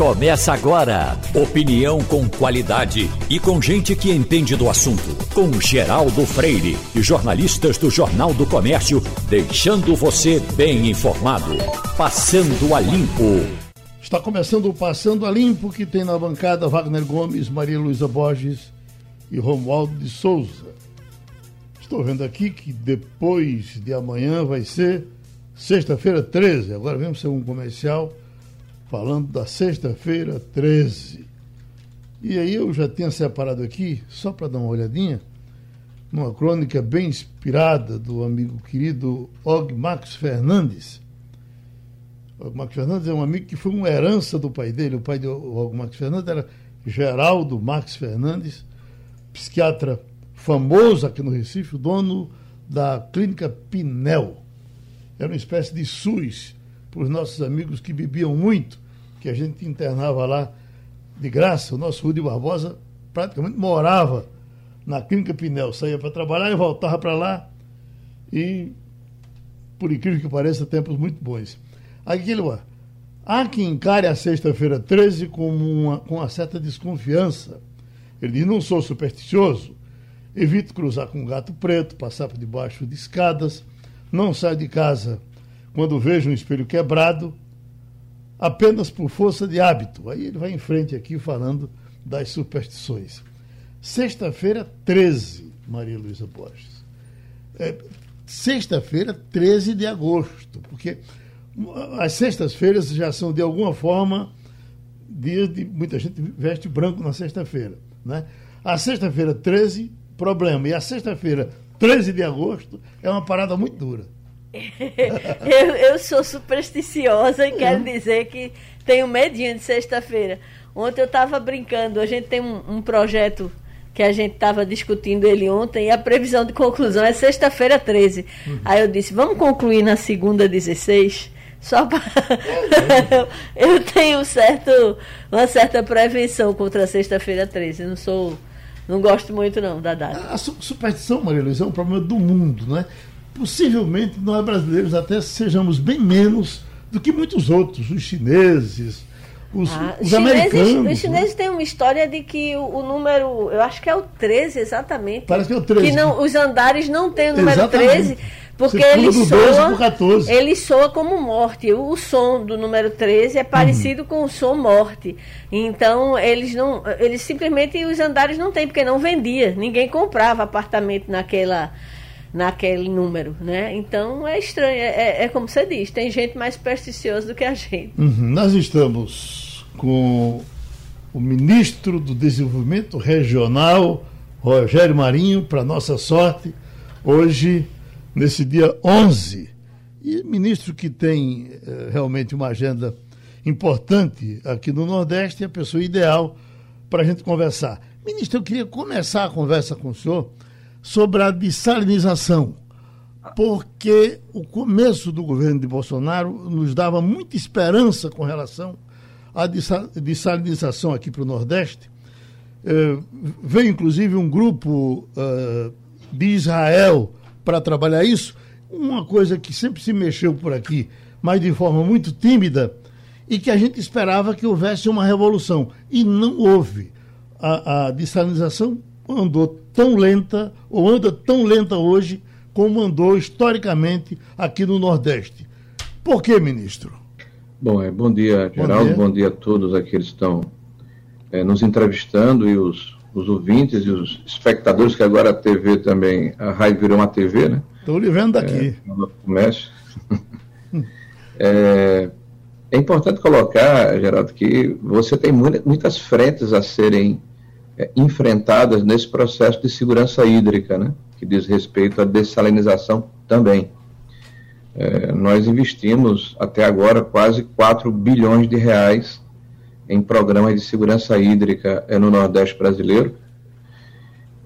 Começa agora. Opinião com qualidade e com gente que entende do assunto. Com Geraldo Freire e jornalistas do Jornal do Comércio, deixando você bem informado. Passando a Limpo. Está começando o Passando a Limpo, que tem na bancada Wagner Gomes, Maria Luísa Borges e Romualdo de Souza. Estou vendo aqui que depois de amanhã vai ser sexta-feira 13. Agora vemos ser um comercial falando da sexta-feira 13. E aí eu já tinha separado aqui, só para dar uma olhadinha, numa crônica bem inspirada do amigo querido Og Max Fernandes. Og Max Fernandes é um amigo que foi uma herança do pai dele. O pai de Og Max Fernandes era Geraldo Max Fernandes, psiquiatra famoso aqui no Recife, dono da clínica Pinel. Era uma espécie de SUS para os nossos amigos que bebiam muito que a gente internava lá de graça. O nosso Rudi Barbosa praticamente morava na Clínica Pinel, saía para trabalhar e voltava para lá. E, por incrível que pareça, tempos muito bons. Aquilo, há quem encare a sexta-feira 13 com uma, com uma certa desconfiança. Ele diz: não sou supersticioso, evito cruzar com gato preto, passar por debaixo de escadas, não saio de casa quando vejo um espelho quebrado apenas por força de hábito. Aí ele vai em frente aqui falando das superstições. Sexta-feira, 13, Maria Luísa Borges. É, Sexta-feira, 13 de agosto, porque as sextas-feiras já são, de alguma forma, dias de. Muita gente veste branco na sexta-feira. Né? A sexta-feira, 13, problema. E a sexta-feira, 13 de agosto, é uma parada muito dura. Eu, eu sou supersticiosa e quero dizer que tenho medinho de sexta-feira. Ontem eu estava brincando, a gente tem um, um projeto que a gente estava discutindo ele ontem e a previsão de conclusão é sexta-feira 13. Uhum. Aí eu disse, vamos concluir na segunda 16? Só para. eu tenho certo, uma certa prevenção contra a sexta-feira 13. Eu não sou. Não gosto muito não da data. A superstição, Maria Luísa, é um problema do mundo, né? Possivelmente nós brasileiros até sejamos bem menos do que muitos outros, os chineses, os, ah, os chineses, americanos. Os chineses né? têm uma história de que o, o, número, eu acho que é o 13 exatamente. Parece que é o 13. Que não, os andares não têm o número exatamente. 13. Porque ele soa, ele soa como morte. O, o, som do número 13 é parecido uhum. com o som morte. Então, eles não. Eles simplesmente os andares não têm, porque não vendia. Ninguém comprava apartamento naquela naquele número, né? Então é estranho, é, é, como você diz, tem gente mais supersticiosa do que a gente. Uhum. Nós estamos com o ministro do Desenvolvimento Regional, Rogério Marinho, para nossa sorte, hoje, nesse dia 11. E ministro que tem eh, realmente uma agenda importante aqui no Nordeste, é a pessoa ideal para a gente conversar. Ministro, eu queria começar a conversa com o senhor sobre a dessalinização, porque o começo do governo de Bolsonaro nos dava muita esperança com relação à dessalinização aqui para o Nordeste. É, veio inclusive um grupo uh, de Israel para trabalhar isso, uma coisa que sempre se mexeu por aqui, mas de forma muito tímida, e que a gente esperava que houvesse uma revolução. E não houve. A, a dessalinização andou tão lenta, ou anda tão lenta hoje, como andou historicamente aqui no Nordeste. Por que, ministro? Bom, é, bom dia, Geraldo, bom dia, bom dia a todos aqueles que estão é, nos entrevistando e os, os ouvintes e os espectadores, que agora a TV também, a rádio virou uma TV, né? Estou lhe vendo daqui. É, comércio. é, é importante colocar, Geraldo, que você tem muita, muitas frentes a serem é, enfrentadas nesse processo de segurança hídrica, né, que diz respeito à dessalinização também. É, nós investimos até agora quase 4 bilhões de reais em programas de segurança hídrica é, no Nordeste brasileiro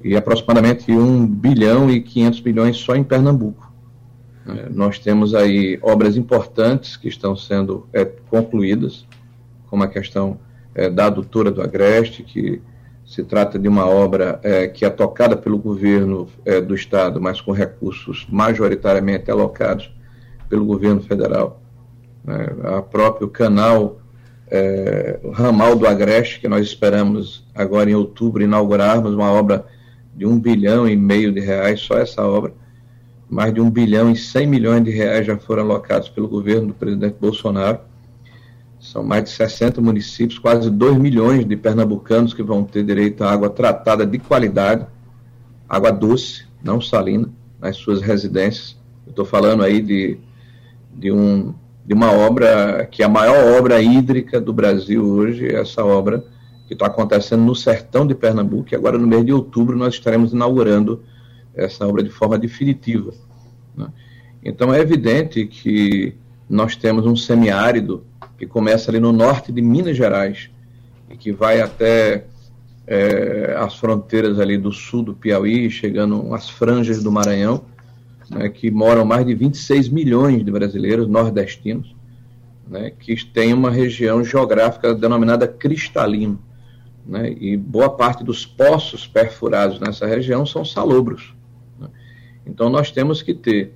e aproximadamente 1 bilhão e 500 milhões só em Pernambuco. É, nós temos aí obras importantes que estão sendo é, concluídas, como a questão é, da adutora do Agreste, que se trata de uma obra é, que é tocada pelo governo é, do Estado, mas com recursos majoritariamente alocados pelo governo federal. É, a próprio canal é, ramal do Agreste, que nós esperamos agora em outubro inaugurarmos uma obra de um bilhão e meio de reais, só essa obra. Mais de um bilhão e cem milhões de reais já foram alocados pelo governo do presidente Bolsonaro. São mais de 60 municípios, quase 2 milhões de pernambucanos que vão ter direito à água tratada de qualidade, água doce, não salina, nas suas residências. Estou falando aí de, de, um, de uma obra que é a maior obra hídrica do Brasil hoje, essa obra que está acontecendo no sertão de Pernambuco, e agora no mês de outubro nós estaremos inaugurando essa obra de forma definitiva. Né? Então é evidente que nós temos um semiárido que começa ali no norte de Minas Gerais e que vai até é, as fronteiras ali do sul do Piauí, chegando às franjas do Maranhão, né, que moram mais de 26 milhões de brasileiros nordestinos, né, que tem uma região geográfica denominada cristalino. Né, e boa parte dos poços perfurados nessa região são salobros. Né. Então nós temos que ter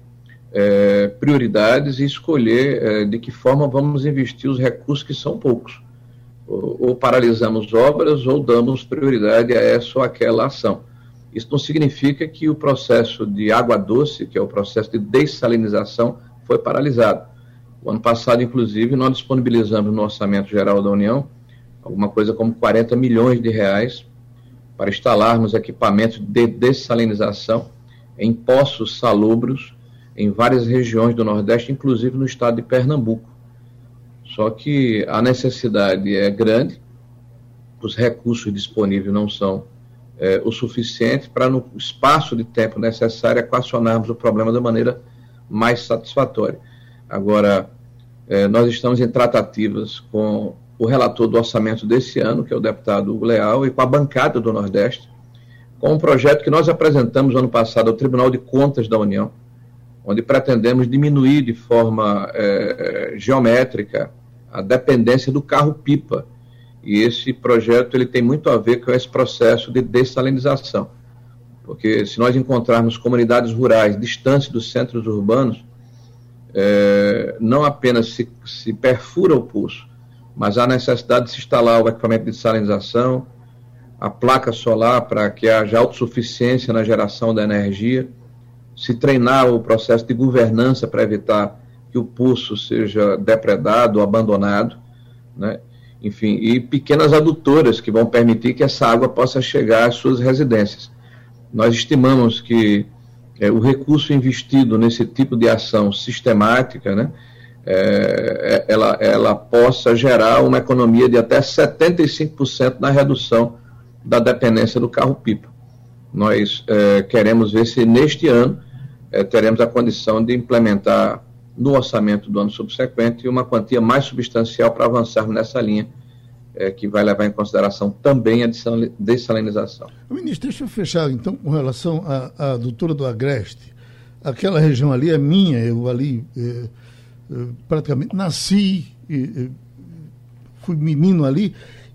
é, prioridades e escolher é, de que forma vamos investir os recursos que são poucos. Ou, ou, paralisamos obras ou damos prioridade a essa ou aquela ação. Isso não significa que o processo de água doce, que é o processo de dessalinização, foi paralisado. O ano passado, inclusive, nós disponibilizamos no Orçamento Geral da União alguma coisa como 40 milhões de reais para instalarmos equipamentos de dessalinização em poços salobros em várias regiões do Nordeste, inclusive no estado de Pernambuco. Só que a necessidade é grande, os recursos disponíveis não são é, o suficiente para, no espaço de tempo necessário, equacionarmos o problema da maneira mais satisfatória. Agora, é, nós estamos em tratativas com o relator do orçamento desse ano, que é o deputado Hugo Leal, e com a bancada do Nordeste, com um projeto que nós apresentamos ano passado ao Tribunal de Contas da União, onde pretendemos diminuir de forma é, geométrica a dependência do carro-pipa. E esse projeto ele tem muito a ver com esse processo de dessalinização. Porque se nós encontrarmos comunidades rurais distantes dos centros urbanos, é, não apenas se, se perfura o pulso, mas há necessidade de se instalar o equipamento de salinização, a placa solar para que haja autossuficiência na geração da energia, se treinar o processo de governança para evitar que o pulso seja depredado, abandonado, né? enfim, e pequenas adutoras que vão permitir que essa água possa chegar às suas residências. Nós estimamos que é, o recurso investido nesse tipo de ação sistemática, né, é, é ela, ela possa gerar uma economia de até 75% na redução da dependência do carro-pipa. Nós é, queremos ver se neste ano é, teremos a condição de implementar no orçamento do ano subsequente uma quantia mais substancial para avançarmos nessa linha, é, que vai levar em consideração também a dessalinização. Ministro, deixa eu fechar então com relação à, à doutora do Agreste. Aquela região ali é minha, eu ali é, praticamente nasci, fui menino ali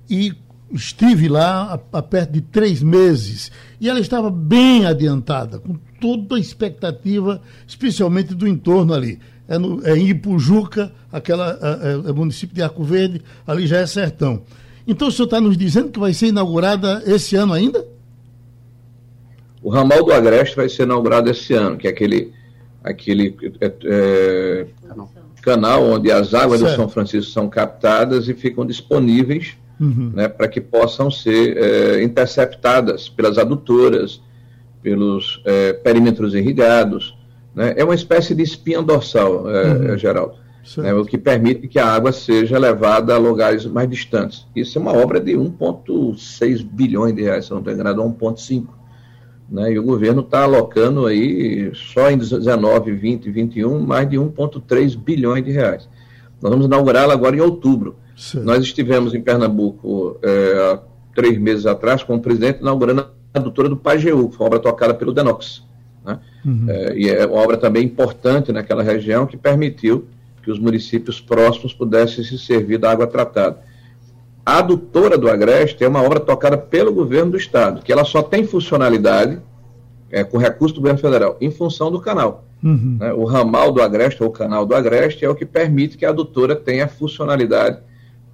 e estive lá há, há perto de três meses e ela estava bem adiantada, com toda a expectativa, especialmente do entorno ali. É, no, é em Ipujuca, aquela, é, é município de Arco Verde, ali já é sertão. Então o senhor está nos dizendo que vai ser inaugurada esse ano ainda? O ramal do Agreste vai ser inaugurado esse ano, que é aquele, aquele é, é, canal onde as águas certo. do São Francisco são captadas e ficam disponíveis uhum. né, para que possam ser é, interceptadas pelas adutoras, pelos é, perímetros irrigados. Né? É uma espécie de espinha dorsal, é, uhum. Geraldo, né? o que permite que a água seja levada a lugares mais distantes. Isso é uma obra de 1,6 bilhões de reais, se não estou enganado, 1,5. Né? E o governo está alocando aí, só em 19, 20 e 21, mais de 1,3 bilhões de reais. Nós vamos inaugurá-la agora em outubro. Nós estivemos em Pernambuco é, há três meses atrás com o presidente inaugurando a doutora do Pajeú, que foi uma obra tocada pelo Denox. Né? Uhum. É, e é uma obra também importante naquela região que permitiu que os municípios próximos pudessem se servir da água tratada. A adutora do Agreste é uma obra tocada pelo governo do estado, que ela só tem funcionalidade é, com recurso do governo federal em função do canal. Uhum. Né? O ramal do Agreste, ou o canal do Agreste, é o que permite que a adutora tenha funcionalidade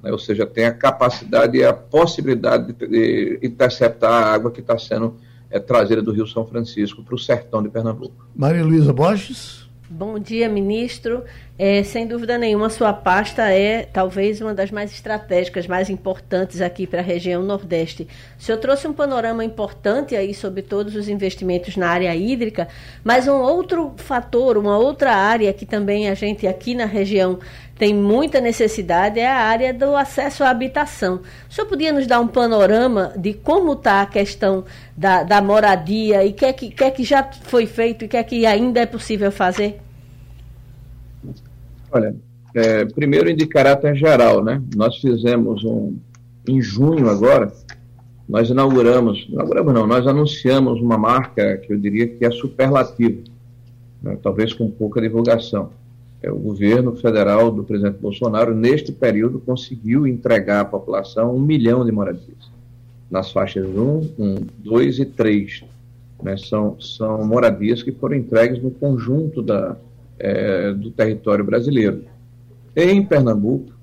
né? ou seja, tem a capacidade e a possibilidade de, de interceptar a água que está sendo é, trazida do Rio São Francisco para o sertão de Pernambuco. Maria Luísa Borges. Bom dia, ministro. É, sem dúvida nenhuma, sua pasta é talvez uma das mais estratégicas, mais importantes aqui para a região Nordeste. O senhor trouxe um panorama importante aí sobre todos os investimentos na área hídrica, mas um outro fator, uma outra área que também a gente aqui na região tem muita necessidade é a área do acesso à habitação. O senhor podia nos dar um panorama de como está a questão da, da moradia e o que, é que, que, é que já foi feito e o que é que ainda é possível fazer? Olha, é, primeiro em caráter geral, né? Nós fizemos um, em junho agora, nós inauguramos, inauguramos não, nós anunciamos uma marca que eu diria que é superlativa, né? talvez com pouca divulgação é, o governo federal do presidente Bolsonaro, neste período, conseguiu entregar à população um milhão de moradias, nas faixas 1, 1 2 e 3. Né, são, são moradias que foram entregues no conjunto da, é, do território brasileiro. Em Pernambuco,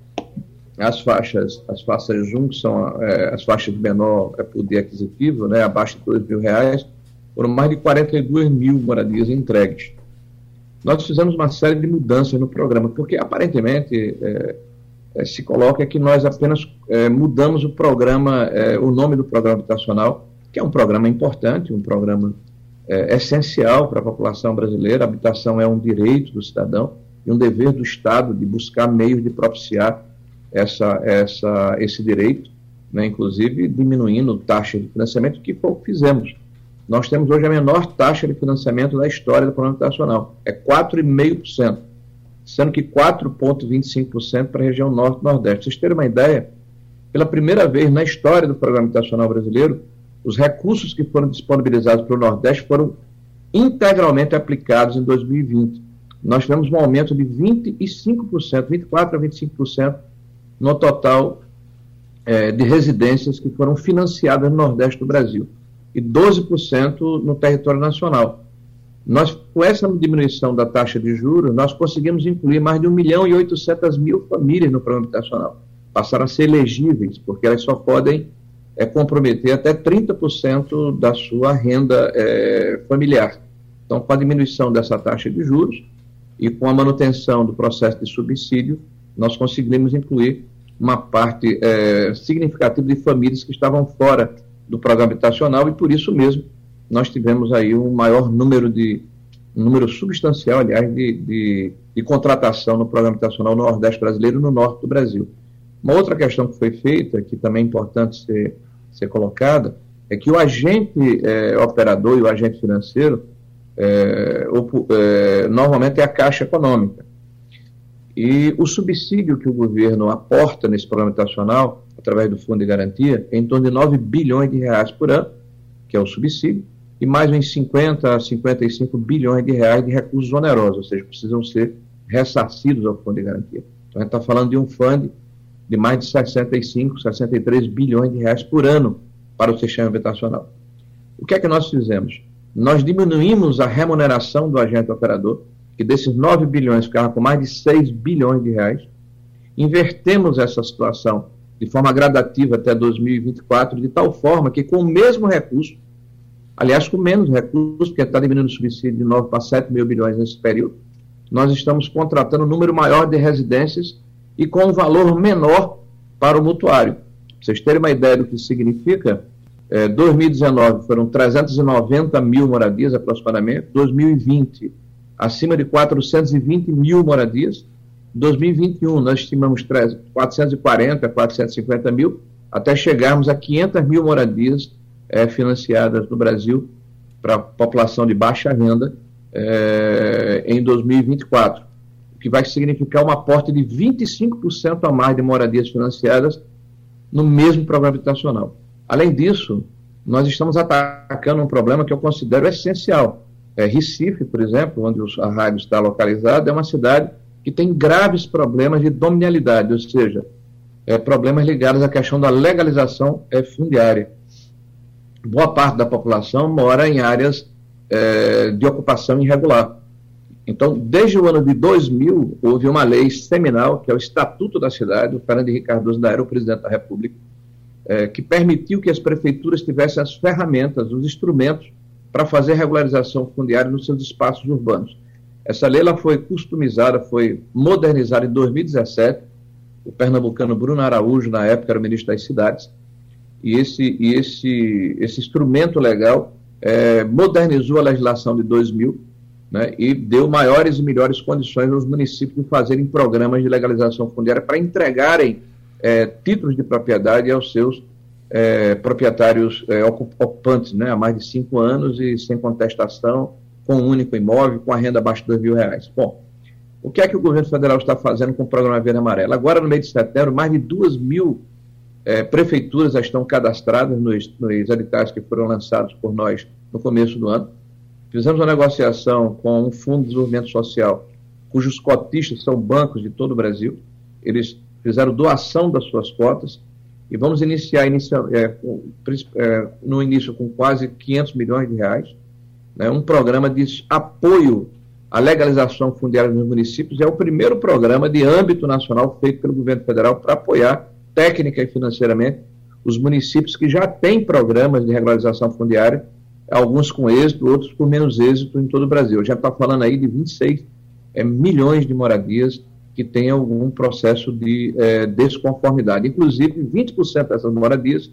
as faixas, as faixas 1, que são é, as faixas de menor é, poder aquisitivo, né, abaixo de 2 mil reais, foram mais de 42 mil moradias entregues nós fizemos uma série de mudanças no programa, porque aparentemente é, é, se coloca que nós apenas é, mudamos o programa, o nome do programa habitacional, que é um programa importante, um programa é, essencial para a população brasileira. A habitação é um direito do cidadão e um dever do Estado de buscar meios de propiciar essa, essa, esse direito, né, inclusive diminuindo taxa de financiamento, que foi o que fizemos nós temos hoje a menor taxa de financiamento da história do Programa Nacional, é 4,5%, sendo que 4,25% para a região Norte e Nordeste. Vocês terem uma ideia, pela primeira vez na história do Programa Nacional Brasileiro, os recursos que foram disponibilizados para o Nordeste foram integralmente aplicados em 2020. Nós tivemos um aumento de 25%, 24% a 25% no total é, de residências que foram financiadas no Nordeste do Brasil e 12% no território nacional. Nós, com essa diminuição da taxa de juros, nós conseguimos incluir mais de 1 milhão e 800 mil famílias no programa habitacional. Passaram a ser elegíveis, porque elas só podem é, comprometer até 30% da sua renda é, familiar. Então, com a diminuição dessa taxa de juros e com a manutenção do processo de subsídio, nós conseguimos incluir uma parte é, significativa de famílias que estavam fora do programa habitacional e por isso mesmo nós tivemos aí um maior número de um número substancial, aliás, de, de, de contratação no programa habitacional no Nordeste brasileiro e no Norte do Brasil. Uma outra questão que foi feita, que também é importante ser, ser colocada, é que o agente é, operador e o agente financeiro é, é, normalmente é a Caixa Econômica. E o subsídio que o governo aporta nesse programa habitacional através do Fundo de Garantia, em torno de 9 bilhões de reais por ano, que é o subsídio, e mais uns 50 a 55 bilhões de reais de recursos onerosos, ou seja, precisam ser ressarcidos ao Fundo de Garantia. Então, a gente está falando de um fundo de mais de 65, 63 bilhões de reais por ano para o sistema habitacional. O que é que nós fizemos? Nós diminuímos a remuneração do agente operador, que desses 9 bilhões ficava com mais de 6 bilhões de reais, invertemos essa situação de forma gradativa até 2024, de tal forma que com o mesmo recurso, aliás, com menos recursos, porque está diminuindo o subsídio de 9 para 7 mil bilhões nesse período, nós estamos contratando um número maior de residências e com um valor menor para o mutuário. Para vocês terem uma ideia do que significa, é, 2019 foram 390 mil moradias aproximadamente, 2020 acima de 420 mil moradias, 2021, nós estimamos 440, 450 mil, até chegarmos a 500 mil moradias é, financiadas no Brasil para a população de baixa renda é, em 2024, o que vai significar um aporte de 25% a mais de moradias financiadas no mesmo programa habitacional. Além disso, nós estamos atacando um problema que eu considero essencial. É, Recife, por exemplo, onde a rádio está localizada, é uma cidade que tem graves problemas de dominialidade, ou seja, é, problemas ligados à questão da legalização é, fundiária. Boa parte da população mora em áreas é, de ocupação irregular. Então, desde o ano de 2000, houve uma lei seminal, que é o Estatuto da Cidade, o Fernando Henrique Cardoso ainda era o presidente da República, é, que permitiu que as prefeituras tivessem as ferramentas, os instrumentos para fazer regularização fundiária nos seus espaços urbanos. Essa lei ela foi customizada, foi modernizada em 2017. O pernambucano Bruno Araújo, na época, era o ministro das Cidades. E esse, e esse, esse instrumento legal é, modernizou a legislação de 2000 né, e deu maiores e melhores condições aos municípios de fazerem programas de legalização fundiária para entregarem é, títulos de propriedade aos seus é, proprietários é, ocupantes, né, há mais de cinco anos e sem contestação, com um único imóvel, com a renda abaixo de dois mil reais. Bom, o que é que o governo federal está fazendo com o programa Verde Amarelo? Agora, no mês de setembro, mais de duas mil é, prefeituras já estão cadastradas nos, nos editais que foram lançados por nós no começo do ano. Fizemos uma negociação com um fundo de desenvolvimento social, cujos cotistas são bancos de todo o Brasil. Eles fizeram doação das suas cotas e vamos iniciar inicia, é, é, no início com quase 500 milhões de reais, né, um programa de apoio à legalização fundiária nos municípios. É o primeiro programa de âmbito nacional feito pelo governo federal para apoiar técnica e financeiramente os municípios que já têm programas de regularização fundiária, alguns com êxito, outros com menos êxito em todo o Brasil. Já está falando aí de 26 é, milhões de moradias que têm algum processo de é, desconformidade. Inclusive, 20% dessas moradias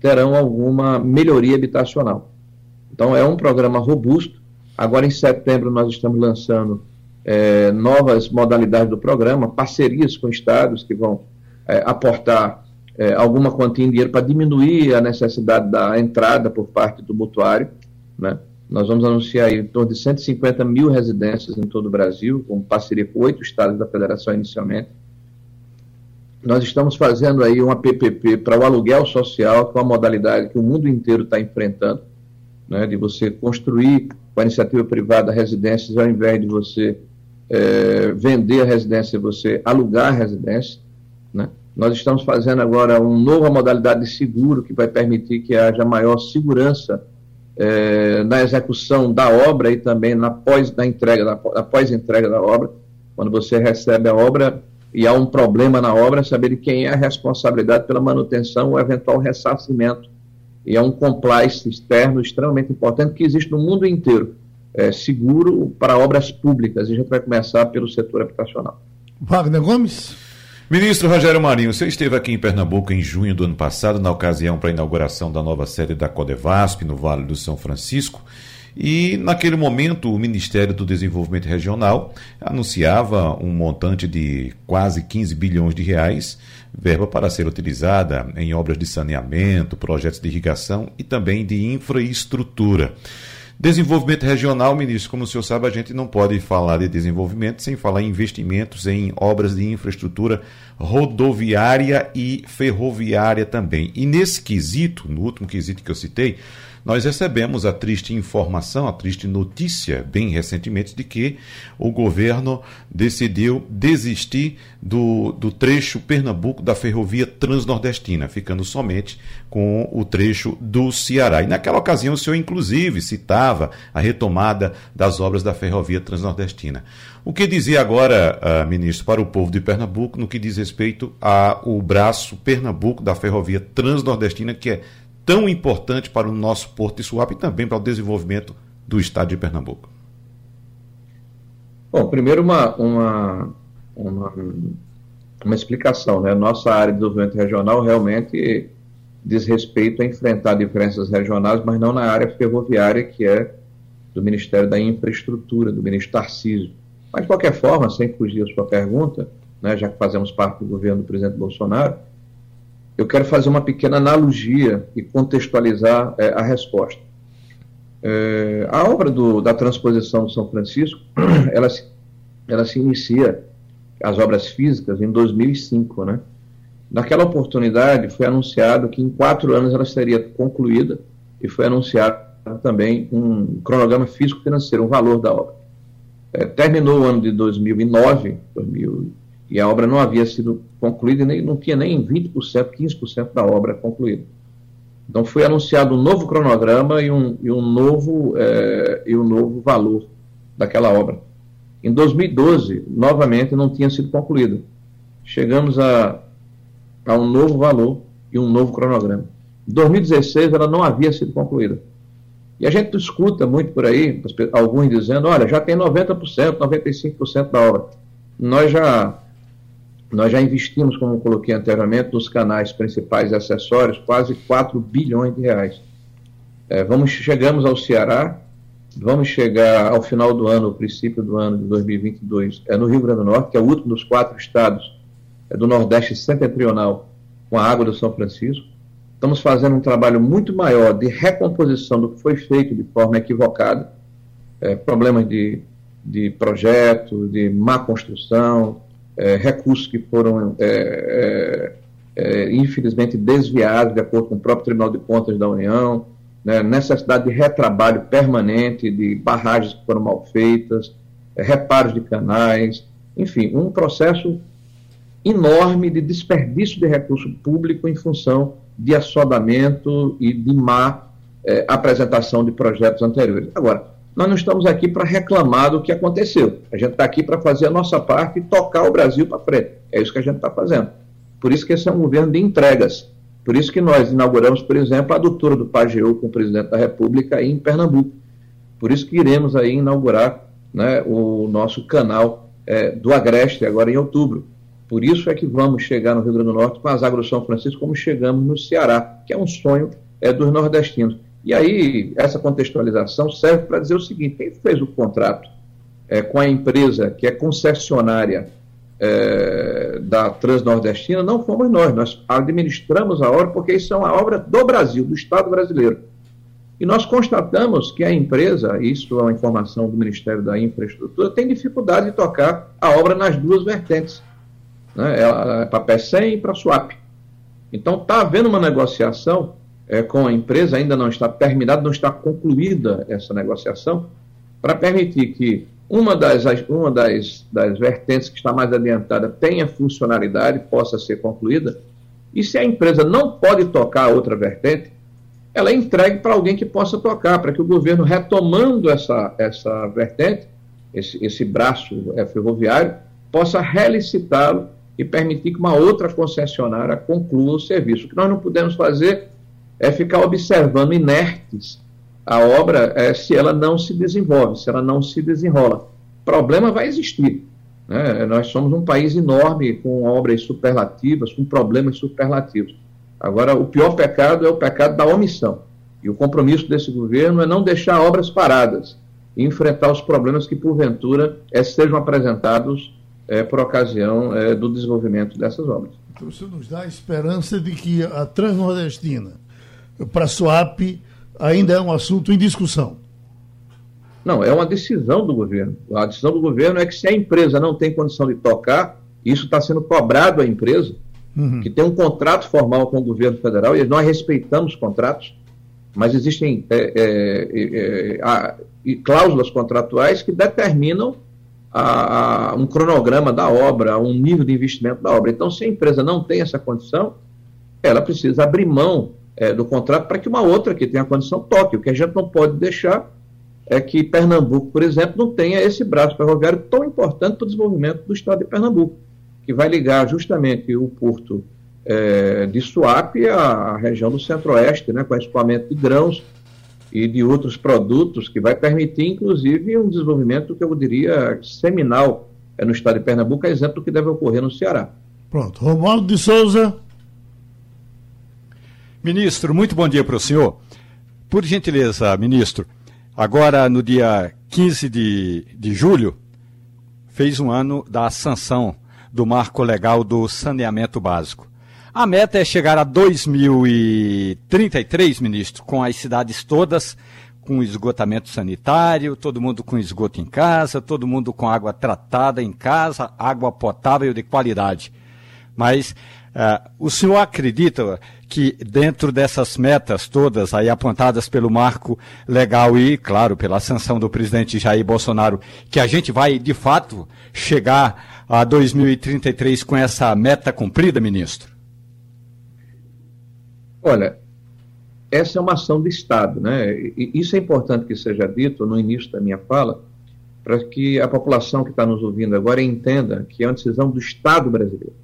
terão alguma melhoria habitacional. Então, é um programa robusto. Agora, em setembro, nós estamos lançando é, novas modalidades do programa, parcerias com estados que vão é, aportar é, alguma quantia em dinheiro para diminuir a necessidade da entrada por parte do mutuário. Né? Nós vamos anunciar aí em torno de 150 mil residências em todo o Brasil, com parceria com oito estados da federação inicialmente. Nós estamos fazendo aí uma PPP para o aluguel social, que é uma modalidade que o mundo inteiro está enfrentando, né, de você construir com a iniciativa privada residências, ao invés de você é, vender a residência, você alugar a residência. Nós estamos fazendo agora uma nova modalidade de seguro que vai permitir que haja maior segurança é, na execução da obra e também na pós na entrega, na, na pós-entrega da obra. Quando você recebe a obra e há um problema na obra, saber de quem é a responsabilidade pela manutenção ou eventual ressarcimento. E é um compliance externo extremamente importante que existe no mundo inteiro. É, seguro para obras públicas. E a gente vai começar pelo setor habitacional. Wagner Gomes. Ministro Rogério Marinho, você esteve aqui em Pernambuco em junho do ano passado, na ocasião para a inauguração da nova sede da Codevasp, no Vale do São Francisco. E naquele momento o Ministério do Desenvolvimento Regional anunciava um montante de quase 15 bilhões de reais, verba para ser utilizada em obras de saneamento, projetos de irrigação e também de infraestrutura. Desenvolvimento regional, ministro, como o senhor sabe, a gente não pode falar de desenvolvimento sem falar em investimentos em obras de infraestrutura rodoviária e ferroviária também. E nesse quesito, no último quesito que eu citei, nós recebemos a triste informação, a triste notícia, bem recentemente, de que o governo decidiu desistir do, do trecho Pernambuco da ferrovia transnordestina, ficando somente com o trecho do Ceará. E naquela ocasião o senhor, inclusive, citava a retomada das obras da ferrovia transnordestina. O que dizer agora, uh, ministro, para o povo de Pernambuco no que diz respeito ao braço Pernambuco da ferrovia transnordestina, que é tão importante para o nosso Porto de Suape e também para o desenvolvimento do estado de Pernambuco? Bom, primeiro uma, uma, uma, uma explicação. Né? Nossa área de desenvolvimento regional realmente diz respeito a enfrentar diferenças regionais, mas não na área ferroviária, que é do Ministério da Infraestrutura, do ministro Tarcísio. Mas, de qualquer forma, sem fugir à sua pergunta, né, já que fazemos parte do governo do presidente Bolsonaro, eu quero fazer uma pequena analogia e contextualizar é, a resposta. É, a obra do, da transposição de São Francisco, ela, ela se inicia, as obras físicas, em 2005, né? Naquela oportunidade foi anunciado que em quatro anos ela seria concluída e foi anunciado também um cronograma físico-financeiro, um valor da obra. É, terminou o ano de 2009, 2000, e a obra não havia sido concluída, nem, não tinha nem 20%, 15% da obra concluída. Então foi anunciado um novo cronograma e um, e um, novo, é, e um novo valor daquela obra. Em 2012, novamente, não tinha sido concluída. Chegamos a, a um novo valor e um novo cronograma. Em 2016, ela não havia sido concluída. E a gente escuta muito por aí, alguns dizendo, olha, já tem 90%, 95% da obra. Nós já, nós já investimos, como coloquei anteriormente, nos canais principais e acessórios, quase 4 bilhões de reais. É, vamos, chegamos ao Ceará, vamos chegar ao final do ano, o princípio do ano de 2022, é no Rio Grande do Norte, que é o último dos quatro estados é do Nordeste setentrional, com a água do São Francisco. Estamos fazendo um trabalho muito maior de recomposição do que foi feito de forma equivocada, é, problemas de, de projeto, de má construção, é, recursos que foram, é, é, é infelizmente, desviados de acordo com o próprio Tribunal de Contas da União, né, necessidade de retrabalho permanente, de barragens que foram mal feitas, é, reparos de canais, enfim, um processo enorme de desperdício de recurso público em função de assodamento e de má apresentação de projetos anteriores. Agora, nós não estamos aqui para reclamar do que aconteceu. A gente está aqui para fazer a nossa parte e tocar o Brasil para frente. É isso que a gente está fazendo. Por isso que esse é um governo de entregas. Por isso que nós inauguramos, por exemplo, a adutora do Pajeú com o presidente da República em Pernambuco. Por isso que iremos aí inaugurar né, o nosso canal é, do Agreste agora em outubro. Por isso é que vamos chegar no Rio Grande do Norte com as Agro São Francisco como chegamos no Ceará, que é um sonho é, dos nordestinos. E aí, essa contextualização serve para dizer o seguinte: quem fez o contrato é, com a empresa que é concessionária é, da Transnordestina não fomos nós, nós administramos a obra porque isso é uma obra do Brasil, do Estado brasileiro. E nós constatamos que a empresa, isso é uma informação do Ministério da Infraestrutura, tem dificuldade de tocar a obra nas duas vertentes né? é, para PECEM e para SWAP. Então está havendo uma negociação é, com a empresa, ainda não está terminada, não está concluída essa negociação, para permitir que uma das, uma das, das vertentes que está mais adiantada tenha funcionalidade, possa ser concluída, e se a empresa não pode tocar outra vertente, ela é entregue para alguém que possa tocar, para que o governo, retomando essa, essa vertente, esse, esse braço é, ferroviário, possa relicitá-lo e permitir que uma outra concessionária conclua o serviço. O que nós não podemos fazer é ficar observando inertes a obra é, se ela não se desenvolve, se ela não se desenrola. Problema vai existir. Né? Nós somos um país enorme, com obras superlativas, com problemas superlativos. Agora, o pior pecado é o pecado da omissão. E o compromisso desse governo é não deixar obras paradas e enfrentar os problemas que, porventura, é, sejam apresentados é, por ocasião é, do desenvolvimento dessas obras. Então, isso nos dá a esperança de que a Transnordestina, para a SWAP, ainda é um assunto em discussão. Não, é uma decisão do governo. A decisão do governo é que se a empresa não tem condição de tocar, isso está sendo cobrado à empresa, uhum. que tem um contrato formal com o governo federal, e nós respeitamos contratos, mas existem é, é, é, cláusulas contratuais que determinam a, a um cronograma da obra, um nível de investimento da obra. Então, se a empresa não tem essa condição, ela precisa abrir mão é, do contrato para que uma outra que tenha a condição toque. O que a gente não pode deixar é que Pernambuco, por exemplo, não tenha esse braço ferroviário tão importante para o desenvolvimento do estado de Pernambuco, que vai ligar justamente o porto é, de Suape à região do centro-oeste, né, com escoamento de grãos, e de outros produtos que vai permitir, inclusive, um desenvolvimento que eu diria seminal é, no estado de Pernambuco, é exemplo do que deve ocorrer no Ceará. Pronto. Romualdo de Souza. Ministro, muito bom dia para o senhor. Por gentileza, ministro, agora no dia 15 de, de julho, fez um ano da sanção do marco legal do saneamento básico. A meta é chegar a 2033, ministro, com as cidades todas com esgotamento sanitário, todo mundo com esgoto em casa, todo mundo com água tratada em casa, água potável de qualidade. Mas uh, o senhor acredita que dentro dessas metas todas aí apontadas pelo marco legal e, claro, pela sanção do presidente Jair Bolsonaro, que a gente vai de fato chegar a 2033 com essa meta cumprida, ministro? Olha, essa é uma ação do Estado, né? E isso é importante que seja dito no início da minha fala, para que a população que está nos ouvindo agora entenda que é uma decisão do Estado brasileiro.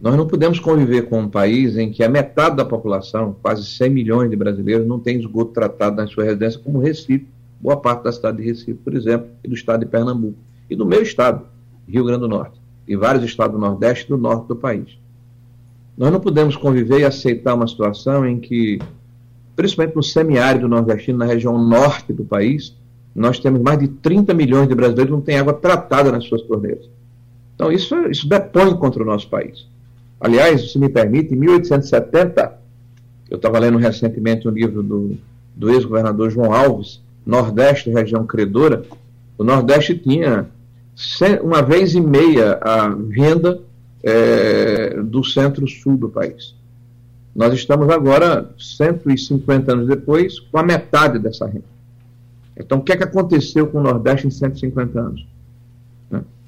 Nós não podemos conviver com um país em que a metade da população, quase 100 milhões de brasileiros, não tem esgoto tratado na sua residência, como Recife, boa parte da cidade de Recife, por exemplo, e do estado de Pernambuco. E do meu estado, Rio Grande do Norte, e vários estados do Nordeste e do Norte do país. Nós não podemos conviver e aceitar uma situação em que, principalmente no semiárido nordestino, na região norte do país, nós temos mais de 30 milhões de brasileiros que não têm água tratada nas suas torneiras. Então, isso, isso depõe contra o nosso país. Aliás, se me permite, em 1870, eu estava lendo recentemente um livro do, do ex-governador João Alves, Nordeste, região credora, o Nordeste tinha uma vez e meia a venda é, do centro-sul do país. Nós estamos agora, 150 anos depois, com a metade dessa renda. Então, o que é que aconteceu com o Nordeste em 150 anos?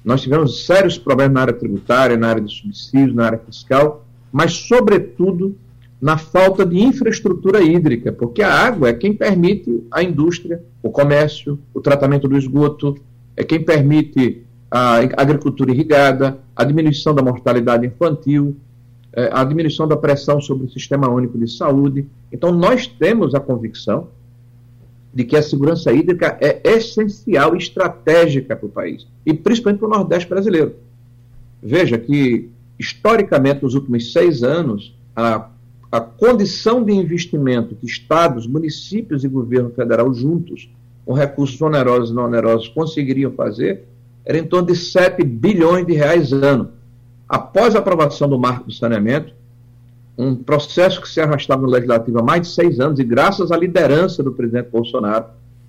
Nós tivemos sérios problemas na área tributária, na área de subsídios, na área fiscal, mas, sobretudo, na falta de infraestrutura hídrica, porque a água é quem permite a indústria, o comércio, o tratamento do esgoto, é quem permite a agricultura irrigada, a diminuição da mortalidade infantil, é, a diminuição da pressão sobre o sistema único de saúde. Então, nós temos a convicção de que a segurança hídrica é essencial e estratégica para o país, e principalmente para o Nordeste brasileiro. Veja que, historicamente, nos últimos seis anos, a, a condição de investimento que estados, municípios e governo federal juntos, com recursos onerosos e não onerosos, conseguiriam fazer, era em torno de 7 bilhões de reais ano. Após a aprovação do marco do saneamento, um processo que se arrastava no Legislativo há mais de seis anos, e graças à liderança do presidente Bolsonaro,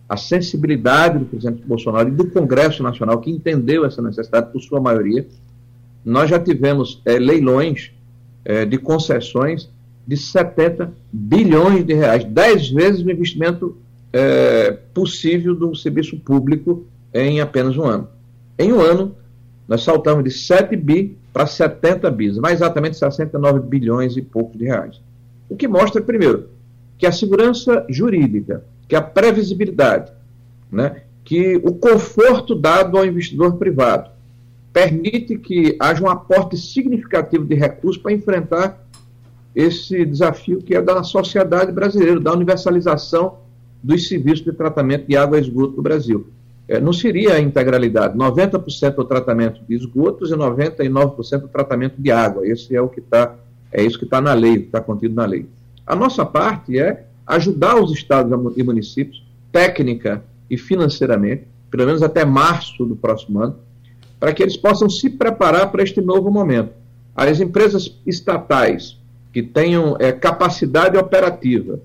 à sensibilidade do presidente Bolsonaro e do Congresso Nacional, que entendeu essa necessidade por sua maioria, nós já tivemos é, leilões é, de concessões de 70 bilhões de reais, dez vezes o investimento é, possível do serviço público em apenas um ano. Em um ano, nós saltamos de 7 bi para 70 bis, mais exatamente 69 bilhões e pouco de reais. O que mostra, primeiro, que a segurança jurídica, que a previsibilidade, né, que o conforto dado ao investidor privado permite que haja um aporte significativo de recursos para enfrentar esse desafio que é da sociedade brasileira, da universalização dos serviços de tratamento de água e esgoto no Brasil não seria a integralidade. 90% do tratamento de esgotos e 99% do tratamento de água. Esse é o que está, é isso que está na lei, está contido na lei. A nossa parte é ajudar os estados e municípios, técnica e financeiramente, pelo menos até março do próximo ano, para que eles possam se preparar para este novo momento. As empresas estatais que tenham é, capacidade operativa,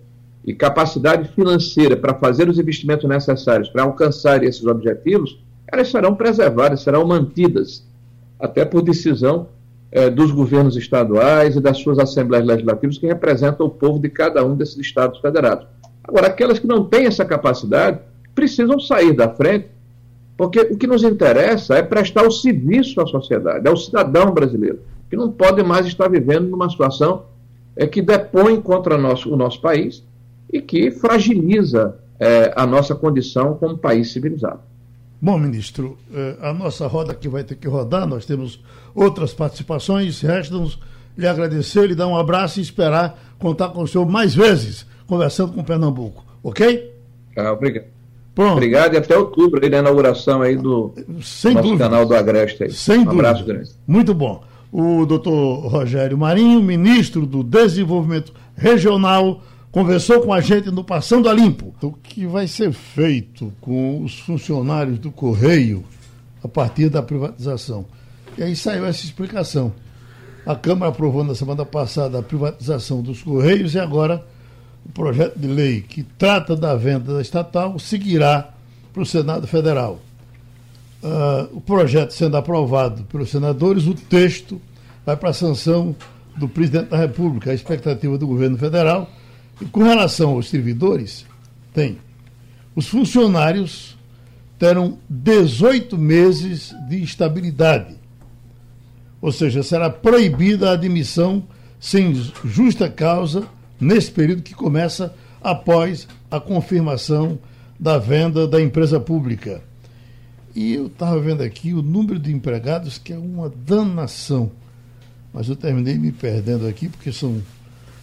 e capacidade financeira para fazer os investimentos necessários para alcançar esses objetivos, elas serão preservadas, serão mantidas, até por decisão eh, dos governos estaduais e das suas assembleias legislativas que representam o povo de cada um desses estados federados. Agora, aquelas que não têm essa capacidade precisam sair da frente, porque o que nos interessa é prestar o serviço à sociedade, ao cidadão brasileiro, que não pode mais estar vivendo numa situação é, que depõe contra nosso, o nosso país e que fragiliza é, a nossa condição como país civilizado. Bom, ministro, é, a nossa roda aqui vai ter que rodar, nós temos outras participações, resta-nos lhe agradecer, lhe dar um abraço e esperar contar com o senhor mais vezes, conversando com Pernambuco, ok? Ah, obrigado. Pronto. Obrigado e até outubro aí na inauguração aí do Sem nosso dúvida. canal do Agreste aí. Sem um dúvida. abraço grande. Muito bom. O doutor Rogério Marinho, ministro do Desenvolvimento Regional conversou com a gente no Passando a Limpo. O que vai ser feito com os funcionários do Correio a partir da privatização? E aí saiu essa explicação. A Câmara aprovou na semana passada a privatização dos Correios e agora o projeto de lei que trata da venda da estatal seguirá para o Senado Federal. Uh, o projeto sendo aprovado pelos senadores, o texto vai para a sanção do presidente da República. A expectativa do governo federal e com relação aos servidores, tem. Os funcionários terão 18 meses de estabilidade. Ou seja, será proibida a admissão sem justa causa nesse período que começa após a confirmação da venda da empresa pública. E eu estava vendo aqui o número de empregados, que é uma danação. Mas eu terminei me perdendo aqui, porque são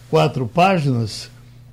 quatro páginas,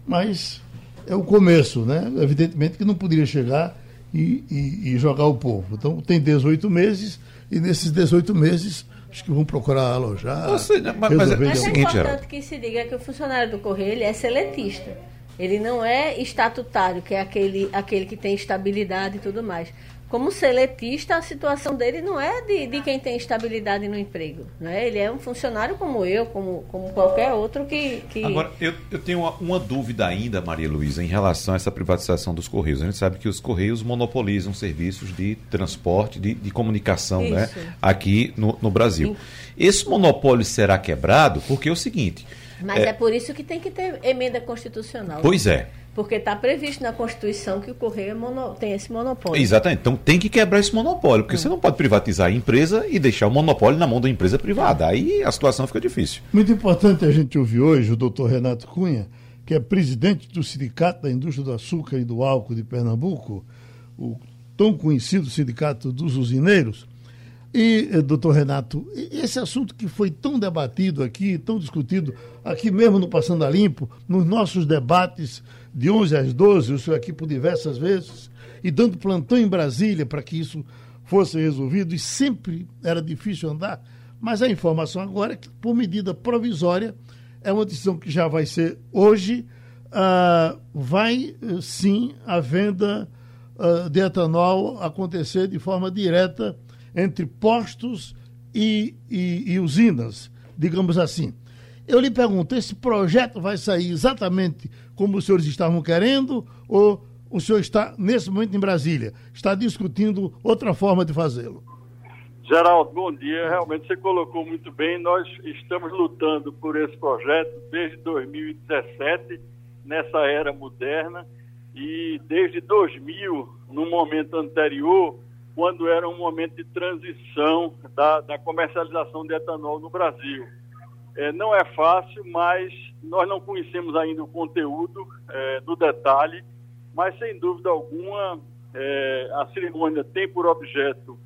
mas é o começo, né? Evidentemente que não poderia chegar e, e, e jogar o povo. Então tem 18 meses, e nesses 18 meses acho que vão procurar alojar. mas, mas, é, mas é importante que se diga que o funcionário do Correio ele é seletista. Ele não é estatutário, que é aquele, aquele que tem estabilidade e tudo mais como seletista, a situação dele não é de, de quem tem estabilidade no emprego. Né? Ele é um funcionário como eu, como, como qualquer outro que. que... Agora, eu, eu tenho uma, uma, dúvida ainda, Maria Luísa, em relação a essa privatização dos Correios. A gente sabe que os Correios monopolizam serviços de transporte, de, de comunicação né? aqui no, no Brasil. Esse monopólio será quebrado porque é o seguinte. Mas é, é por isso que tem que ter emenda constitucional. Pois é. Porque está previsto na Constituição que o Correio é mono, tem esse monopólio. Exatamente. Então tem que quebrar esse monopólio, porque hum. você não pode privatizar a empresa e deixar o monopólio na mão da empresa privada. Aí a situação fica difícil. Muito importante a gente ouvir hoje o doutor Renato Cunha, que é presidente do Sindicato da Indústria do Açúcar e do Álcool de Pernambuco, o tão conhecido Sindicato dos Usineiros. E, eh, doutor Renato, esse assunto que foi tão debatido aqui, tão discutido, aqui mesmo no Passando a Limpo, nos nossos debates de 11 às 12, o senhor aqui por diversas vezes, e dando plantão em Brasília para que isso fosse resolvido, e sempre era difícil andar, mas a informação agora é que, por medida provisória, é uma decisão que já vai ser hoje, uh, vai eh, sim a venda uh, de etanol acontecer de forma direta entre postos e, e, e usinas, digamos assim. Eu lhe pergunto, esse projeto vai sair exatamente como os senhores estavam querendo ou o senhor está, nesse momento, em Brasília, está discutindo outra forma de fazê-lo? Geraldo, bom dia. Realmente você colocou muito bem. Nós estamos lutando por esse projeto desde 2017, nessa era moderna, e desde 2000, no momento anterior, quando era um momento de transição da, da comercialização de etanol no Brasil. É, não é fácil, mas nós não conhecemos ainda o conteúdo é, do detalhe, mas sem dúvida alguma é, a cerimônia tem por objeto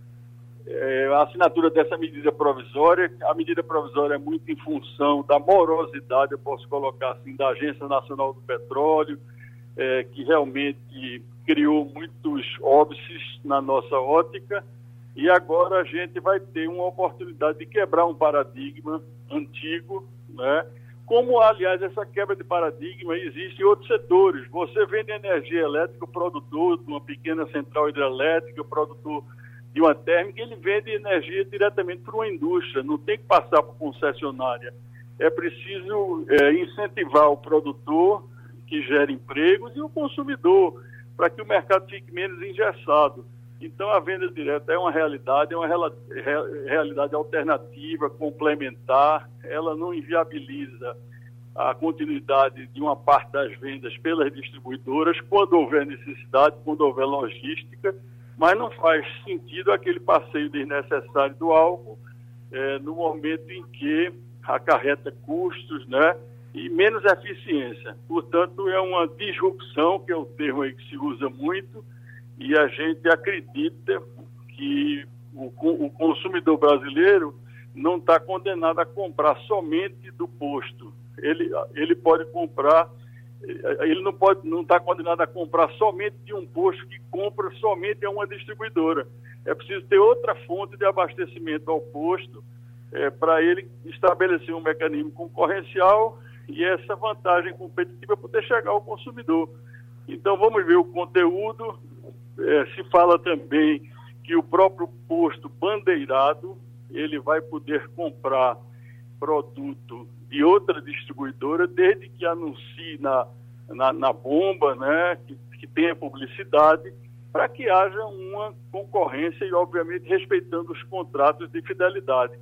é, a assinatura dessa medida provisória. A medida provisória é muito em função da morosidade, eu posso colocar assim, da Agência Nacional do Petróleo, é, que realmente criou muitos óbices na nossa ótica e agora a gente vai ter uma oportunidade de quebrar um paradigma antigo, né? Como, aliás, essa quebra de paradigma existe em outros setores. Você vende energia elétrica, o produtor de uma pequena central hidrelétrica, o produtor de uma térmica, ele vende energia diretamente para uma indústria, não tem que passar por concessionária. É preciso é, incentivar o produtor, que gera empregos, e o consumidor, para que o mercado fique menos engessado. Então, a venda direta é uma realidade, é uma realidade alternativa, complementar, ela não inviabiliza a continuidade de uma parte das vendas pelas distribuidoras quando houver necessidade, quando houver logística, mas não faz sentido aquele passeio desnecessário do álcool é, no momento em que acarreta custos né, e menos eficiência. Portanto, é uma disrupção, que é o termo que se usa muito, e a gente acredita que o, o consumidor brasileiro não está condenado a comprar somente do posto. Ele, ele pode comprar, ele não pode, não está condenado a comprar somente de um posto que compra somente a uma distribuidora. É preciso ter outra fonte de abastecimento ao posto é, para ele estabelecer um mecanismo concorrencial e essa vantagem competitiva poder chegar ao consumidor. Então vamos ver o conteúdo, é, se fala também que o próprio posto bandeirado ele vai poder comprar produto de outra distribuidora desde que anuncie na, na, na bomba, né, que, que tenha publicidade, para que haja uma concorrência e, obviamente, respeitando os contratos de fidelidade.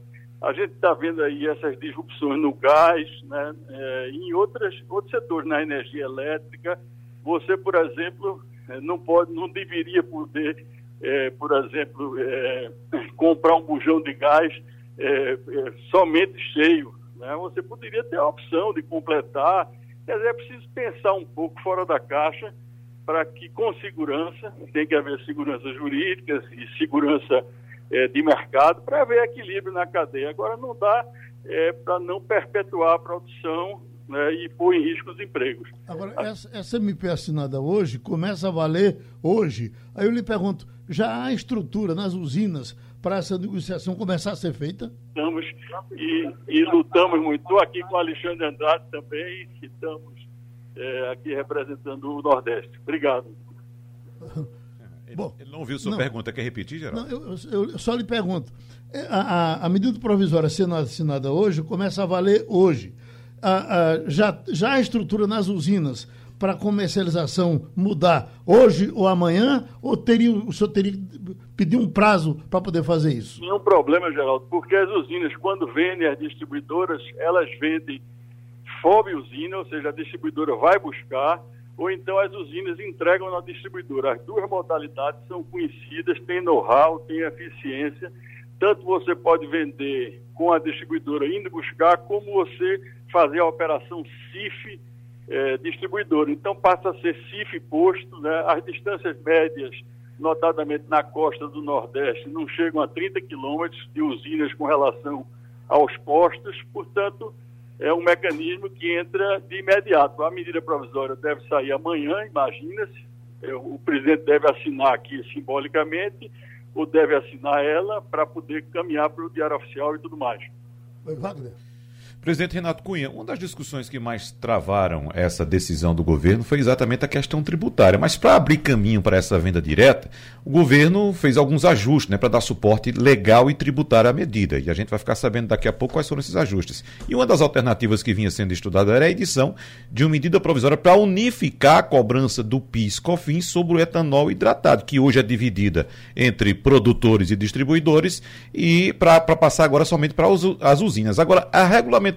A gente está vendo aí essas disrupções no gás, né, é, em outras, outros setores, na energia elétrica. Você, por exemplo, não pode, não deveria poder, é, por exemplo, é, comprar um bujão de gás é, é, somente cheio. Né? Você poderia ter a opção de completar. Quer dizer, é preciso pensar um pouco fora da caixa para que com segurança, tem que haver segurança jurídica e segurança é, de mercado para haver equilíbrio na cadeia. Agora não dá é, para não perpetuar a produção né, e pôr em risco os empregos. Agora, essa, essa MP assinada hoje começa a valer hoje. Aí eu lhe pergunto, já há estrutura nas usinas para essa negociação começar a ser feita? Estamos e, e lutamos muito. Estou aqui com o Alexandre Andrade também, que estamos é, aqui representando o Nordeste. Obrigado. Ele, Bom, ele não ouviu sua não, pergunta, quer repetir, Geraldo? Não, eu, eu, só lhe pergunto. É, a, a, a, medida provisória sendo assinada hoje começa a valer hoje. A, a, já, já a estrutura nas usinas para comercialização mudar hoje ou amanhã? Ou teria, o senhor teria que pedir um prazo para poder fazer isso? Nenhum problema, Geraldo, porque as usinas, quando vendem as distribuidoras, elas vendem FOB usina, ou seja, a distribuidora vai buscar, ou então as usinas entregam na distribuidora. As duas modalidades são conhecidas, têm know-how, têm eficiência. Tanto você pode vender com a distribuidora indo buscar, como você fazer a operação CIF é, distribuidora. Então passa a ser CIF posto, né? as distâncias médias, notadamente na costa do Nordeste, não chegam a 30 quilômetros de usinas com relação aos postos, portanto, é um mecanismo que entra de imediato. A medida provisória deve sair amanhã, imagina-se. É, o presidente deve assinar aqui simbolicamente, ou deve assinar ela para poder caminhar para o Diário Oficial e tudo mais. Wagner. Presidente Renato Cunha, uma das discussões que mais travaram essa decisão do governo foi exatamente a questão tributária. Mas para abrir caminho para essa venda direta, o governo fez alguns ajustes né, para dar suporte legal e tributário à medida. E a gente vai ficar sabendo daqui a pouco quais foram esses ajustes. E uma das alternativas que vinha sendo estudada era a edição de uma medida provisória para unificar a cobrança do PIS-COFINS sobre o etanol hidratado, que hoje é dividida entre produtores e distribuidores, e para passar agora somente para as usinas. Agora, a regulamentação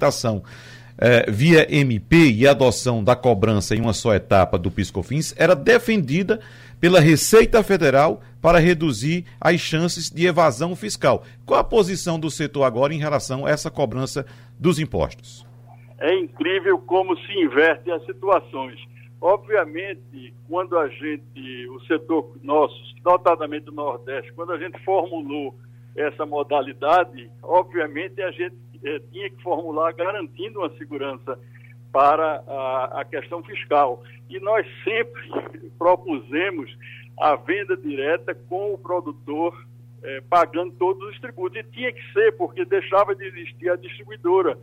é, via MP e adoção da cobrança em uma só etapa do PiscoFins era defendida pela Receita Federal para reduzir as chances de evasão fiscal. Qual a posição do setor agora em relação a essa cobrança dos impostos? É incrível como se invertem as situações. Obviamente, quando a gente, o setor nosso, notadamente o Nordeste, quando a gente formulou essa modalidade, obviamente a gente eh, tinha que formular garantindo uma segurança para a, a questão fiscal. E nós sempre propusemos a venda direta com o produtor eh, pagando todos os tributos. E tinha que ser, porque deixava de existir a distribuidora.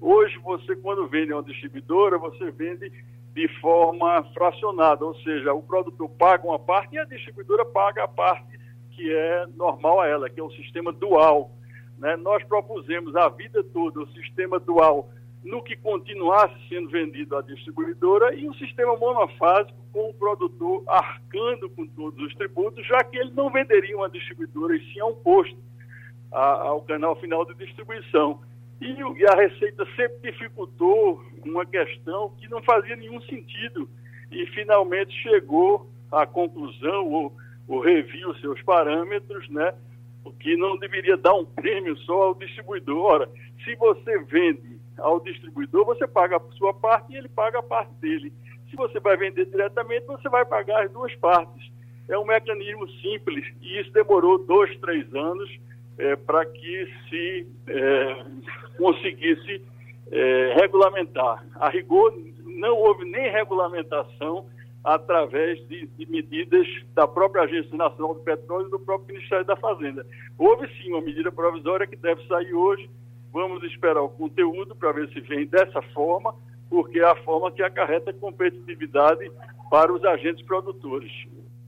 Hoje, você, quando vende uma distribuidora, você vende de forma fracionada, ou seja, o produtor paga uma parte e a distribuidora paga a parte que é normal a ela, que é o sistema dual. Né? Nós propusemos a vida toda o sistema dual no que continuasse sendo vendido à distribuidora e um sistema monofásico com o produtor arcando com todos os tributos, já que ele não venderia uma distribuidora e sim a um posto, a, ao canal final de distribuição. E, e, a Receita sempre dificultou uma questão que não fazia nenhum sentido e finalmente chegou à conclusão ou, ou reviu seus parâmetros, né? Que não deveria dar um prêmio só ao distribuidor. Ora, se você vende ao distribuidor, você paga a sua parte e ele paga a parte dele. Se você vai vender diretamente, você vai pagar as duas partes. É um mecanismo simples e isso demorou dois, três anos é, para que se é, conseguisse é, regulamentar. A rigor, não houve nem regulamentação através de, de, medidas da própria Agência Nacional do Petróleo e do próprio Ministério da Fazenda. Houve sim uma medida provisória que deve sair hoje. Vamos esperar o conteúdo para ver se vem dessa forma, porque é a forma que acarreta competitividade para os agentes produtores.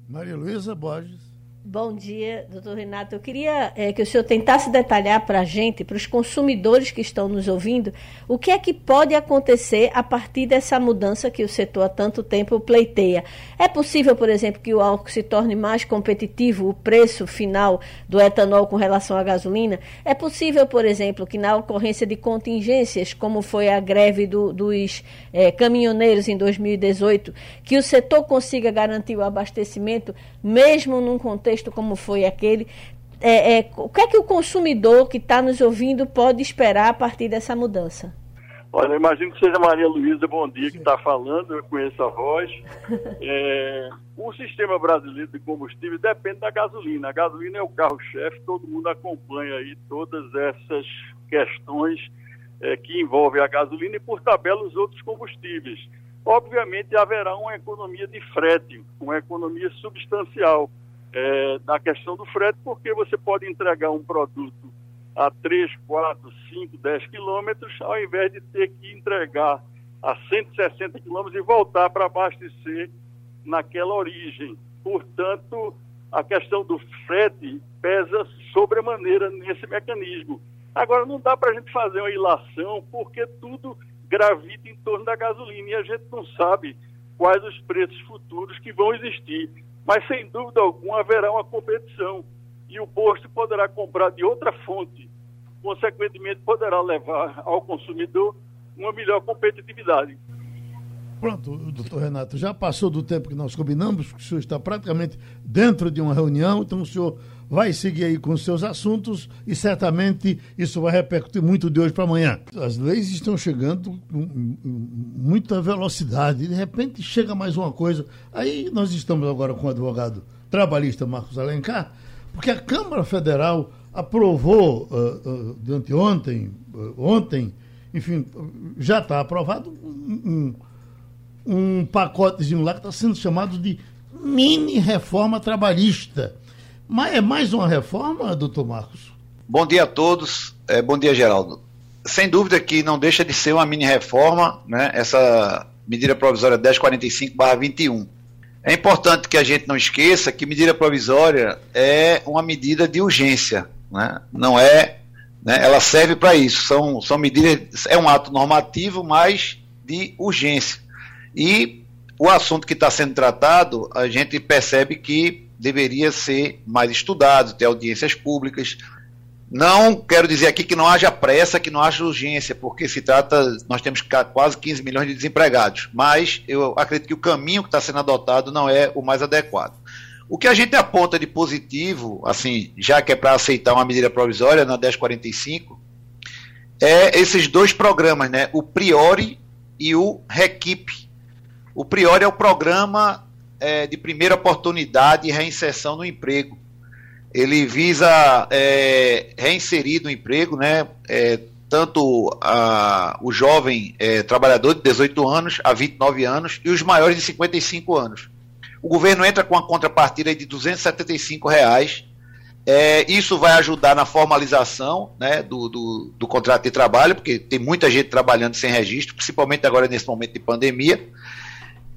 Maria Luísa Borges. Bom dia, doutor Renato. Eu queria é, que o senhor tentasse detalhar para a gente, para os consumidores que estão nos ouvindo, o que é que pode acontecer a partir dessa mudança que o setor há tanto tempo pleiteia. É possível, por exemplo, que o álcool se torne mais competitivo, o preço final do etanol com relação à gasolina? É possível, por exemplo, que na ocorrência de contingências, como foi a greve do, dos é, caminhoneiros em 2018, que o setor consiga garantir o abastecimento, mesmo num contexto contexto como foi aquele, é, é, o que é que o consumidor que está nos ouvindo pode esperar a partir dessa mudança? Olha, imagino que seja Maria Luísa Bom Dia que está falando, eu conheço a voz. É, o sistema brasileiro de combustível depende da gasolina. A gasolina é o carro-chefe, todo mundo acompanha aí todas essas questões é, que envolvem a gasolina e, por tabela, os outros combustíveis. Obviamente, haverá uma economia de frete, uma economia substancial é, na questão do frete, porque você pode entregar um produto a 3, 4, 5, 10 quilômetros, ao invés de ter que entregar a 160 quilômetros e voltar para abastecer naquela origem. Portanto, a questão do frete pesa sobremaneira nesse mecanismo. Agora, não dá para a gente fazer uma ilação, porque tudo gravita em torno da gasolina e a gente não sabe quais os preços futuros que vão existir. Mas, sem dúvida alguma, haverá uma competição e o posto poderá comprar de outra fonte. Consequentemente, poderá levar ao consumidor uma melhor competitividade. Pronto, doutor Renato, já passou do tempo que nós combinamos, o senhor está praticamente dentro de uma reunião, então o senhor vai seguir aí com os seus assuntos e certamente isso vai repercutir muito de hoje para amanhã. As leis estão chegando com muita velocidade, de repente chega mais uma coisa. Aí nós estamos agora com o advogado trabalhista Marcos Alencar, porque a Câmara Federal aprovou uh, uh, uh, ontem, enfim, já está aprovado um, um, um pacotezinho lá que está sendo chamado de mini reforma trabalhista. Mas é mais uma reforma, doutor Marcos? Bom dia a todos. É, bom dia, Geraldo. Sem dúvida que não deixa de ser uma mini reforma, né, essa medida provisória 1045-21. É importante que a gente não esqueça que medida provisória é uma medida de urgência, né? não é. Né, ela serve para isso. São, são medidas, é um ato normativo, mas de urgência. E o assunto que está sendo tratado, a gente percebe que deveria ser mais estudado, ter audiências públicas, não quero dizer aqui que não haja pressa, que não haja urgência, porque se trata, nós temos quase 15 milhões de desempregados, mas eu acredito que o caminho que está sendo adotado não é o mais adequado. O que a gente aponta de positivo, assim, já que é para aceitar uma medida provisória na 1045, é esses dois programas, né? O Priori e o Requipe. O Priori é o programa é, de primeira oportunidade e reinserção no emprego ele visa é, reinserir no emprego, né, é, tanto a, o jovem é, trabalhador de 18 anos a 29 anos e os maiores de 55 anos. O governo entra com uma contrapartida de 275 reais. É, isso vai ajudar na formalização né, do, do, do contrato de trabalho, porque tem muita gente trabalhando sem registro, principalmente agora nesse momento de pandemia.